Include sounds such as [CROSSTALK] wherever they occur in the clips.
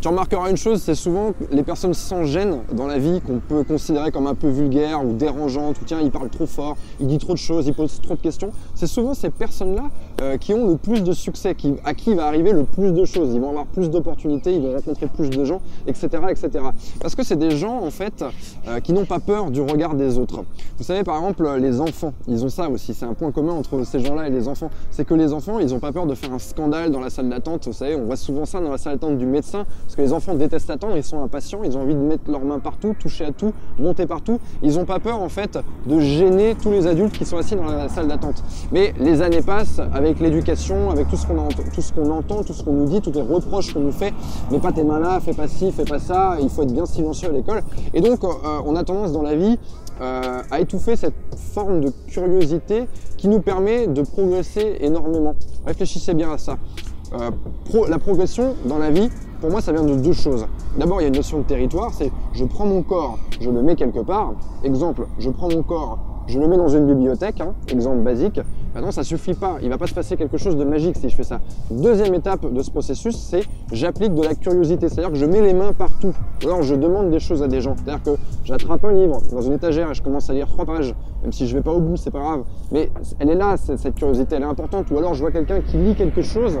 Tu remarqueras une chose, c'est souvent les personnes sans gêne dans la vie qu'on peut considérer comme un peu vulgaire ou dérangeantes, ou tiens, il parle trop fort, il dit trop de choses, il pose trop de questions. C'est souvent ces personnes-là euh, qui ont le plus de succès, à qui va arriver le plus de choses. Ils vont avoir plus d'opportunités, ils vont rencontrer plus de gens, etc. etc. Parce que c'est des gens, en fait, euh, qui n'ont pas peur du regard des autres. Vous savez, par exemple, les enfants, ils ont ça aussi. C'est un point commun entre ces gens-là et les enfants. C'est que les enfants, ils n'ont pas peur de faire un scandale dans la salle d'attente. Vous savez, on voit souvent ça dans la salle d'attente du médecin parce que les enfants détestent attendre, ils sont impatients, ils ont envie de mettre leurs mains partout, toucher à tout, monter partout. Ils n'ont pas peur en fait de gêner tous les adultes qui sont assis dans la salle d'attente. Mais les années passent avec l'éducation, avec tout ce qu'on entend, tout ce qu'on nous dit, tous les reproches qu'on nous fait. Mais pas tes mains là, fais pas ci, fais pas ça. Il faut être bien silencieux à l'école. Et donc euh, on a tendance dans la vie euh, à étouffer cette forme de curiosité qui nous permet de progresser énormément. Réfléchissez bien à ça. Euh, la progression dans la vie, pour moi, ça vient de deux choses. D'abord, il y a une notion de territoire, c'est je prends mon corps, je le mets quelque part. Exemple, je prends mon corps, je le mets dans une bibliothèque, hein, exemple basique. Maintenant, ça suffit pas. Il va pas se passer quelque chose de magique si je fais ça. Deuxième étape de ce processus, c'est j'applique de la curiosité. C'est-à-dire que je mets les mains partout. alors, je demande des choses à des gens. C'est-à-dire que j'attrape un livre dans une étagère et je commence à lire trois pages. Même si je vais pas au bout, c'est pas grave. Mais elle est là, cette curiosité, elle est importante. Ou alors, je vois quelqu'un qui lit quelque chose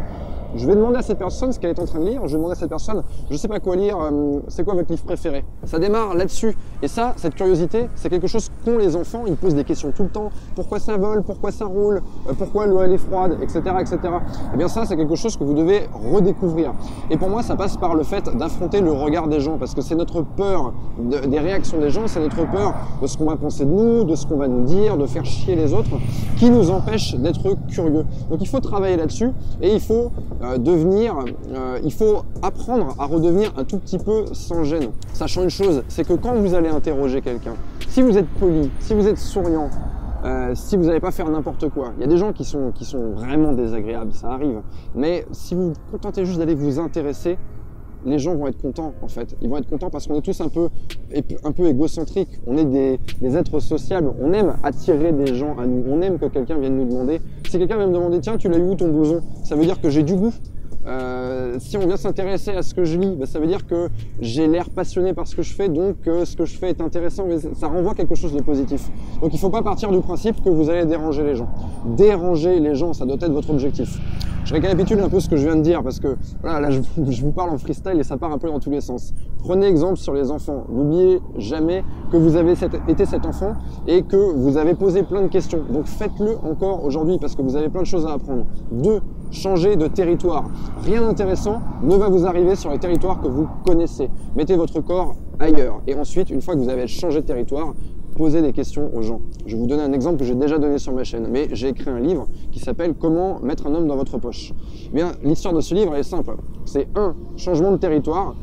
je vais demander à cette personne ce qu'elle est en train de lire. Je vais demander à cette personne, je sais pas quoi lire, euh, c'est quoi votre livre préféré Ça démarre là-dessus. Et ça, cette curiosité, c'est quelque chose qu'ont les enfants. Ils posent des questions tout le temps. Pourquoi ça vole? Pourquoi ça roule? Euh, Pourquoi l'eau elle est froide? Etc. etc. Et eh bien ça, c'est quelque chose que vous devez redécouvrir. Et pour moi, ça passe par le fait d'affronter le regard des gens. Parce que c'est notre peur des réactions des gens, c'est notre peur de ce qu'on va penser de nous, de ce qu'on va nous dire, de faire chier les autres, qui nous empêche d'être curieux. Donc il faut travailler là-dessus et il faut euh, devenir, euh, il faut apprendre à redevenir un tout petit peu sans gêne. Sachant une chose, c'est que quand vous allez interroger quelqu'un, si vous êtes poli, si vous êtes souriant, euh, si vous n'allez pas faire n'importe quoi. Il y a des gens qui sont, qui sont vraiment désagréables, ça arrive. Mais si vous vous contentez juste d'aller vous intéresser, les gens vont être contents en fait. Ils vont être contents parce qu'on est tous un peu, un peu égocentriques. On est des, êtres sociables. On aime attirer des gens à nous. On aime que quelqu'un vienne nous demander. Si quelqu'un vient me demander, tiens, tu l'as eu où ton blouson? Ça veut dire que j'ai du goût. Euh, si on vient s'intéresser à ce que je lis, bah, ça veut dire que j'ai l'air passionné par ce que je fais, donc euh, ce que je fais est intéressant, mais ça renvoie quelque chose de positif. Donc il ne faut pas partir du principe que vous allez déranger les gens. Déranger les gens, ça doit être votre objectif. Je récapitule un peu ce que je viens de dire parce que voilà, là [LAUGHS] je, vous parle en freestyle et ça part un peu dans tous les sens. Prenez exemple sur les enfants. N'oubliez jamais que vous avez été cet enfant et que vous avez posé plein de questions. Donc faites-le encore aujourd'hui parce que vous avez plein de choses à apprendre. Deux, changez de territoire. Rien d'intéressant ne va vous arriver sur les territoires que vous connaissez. Mettez votre corps ailleurs. Et ensuite, une fois que vous avez changé de territoire, poser des questions aux gens. Je vais vous donner un exemple que j'ai déjà donné sur ma chaîne, mais j'ai écrit un livre qui s'appelle Comment mettre un homme dans votre poche. Eh bien, l'histoire de ce livre est simple. C'est un changement de territoire.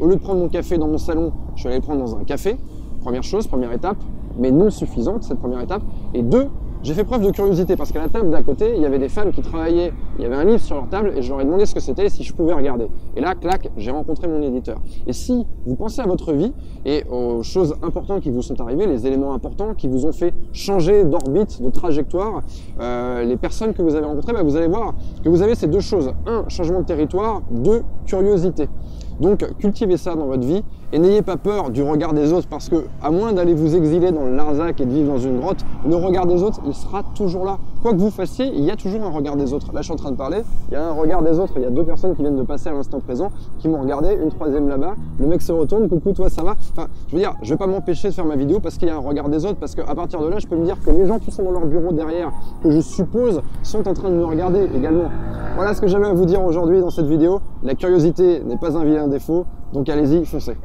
au lieu de prendre mon café dans mon salon, je suis allé le prendre dans un café. Première chose, première étape, mais non suffisante cette première étape. Et deux, j'ai fait preuve de curiosité parce qu'à la table d'à côté, il y avait des femmes qui travaillaient, il y avait un livre sur leur table et je leur ai demandé ce que c'était si je pouvais regarder. Et là, clac, j'ai rencontré mon éditeur. Et si vous pensez à votre vie et aux choses importantes qui vous sont arrivées, les éléments importants qui vous ont fait changer d'orbite, de trajectoire, euh, les personnes que vous avez rencontrées, bah, vous allez voir que vous avez ces deux choses. Un, changement de territoire. Deux, curiosité. Donc cultivez ça dans votre vie et n'ayez pas peur du regard des autres parce que à moins d'aller vous exiler dans le Larzac et de vivre dans une grotte, le regard des autres, il sera toujours là. Quoi que vous fassiez, il y a toujours un regard des autres. Là, je suis en train de parler, il y a un regard des autres, il y a deux personnes qui viennent de passer à l'instant présent, qui m'ont regardé, une troisième là-bas, le mec se retourne, coucou toi ça va? Enfin, je veux dire, je vais pas m'empêcher de faire ma vidéo parce qu'il y a un regard des autres, parce qu'à partir de là, je peux me dire que les gens qui sont dans leur bureau derrière, que je suppose, sont en train de me regarder également. Voilà ce que j'avais à vous dire aujourd'hui dans cette vidéo. La curiosité n'est pas un vilain défaut, donc allez-y, foncez.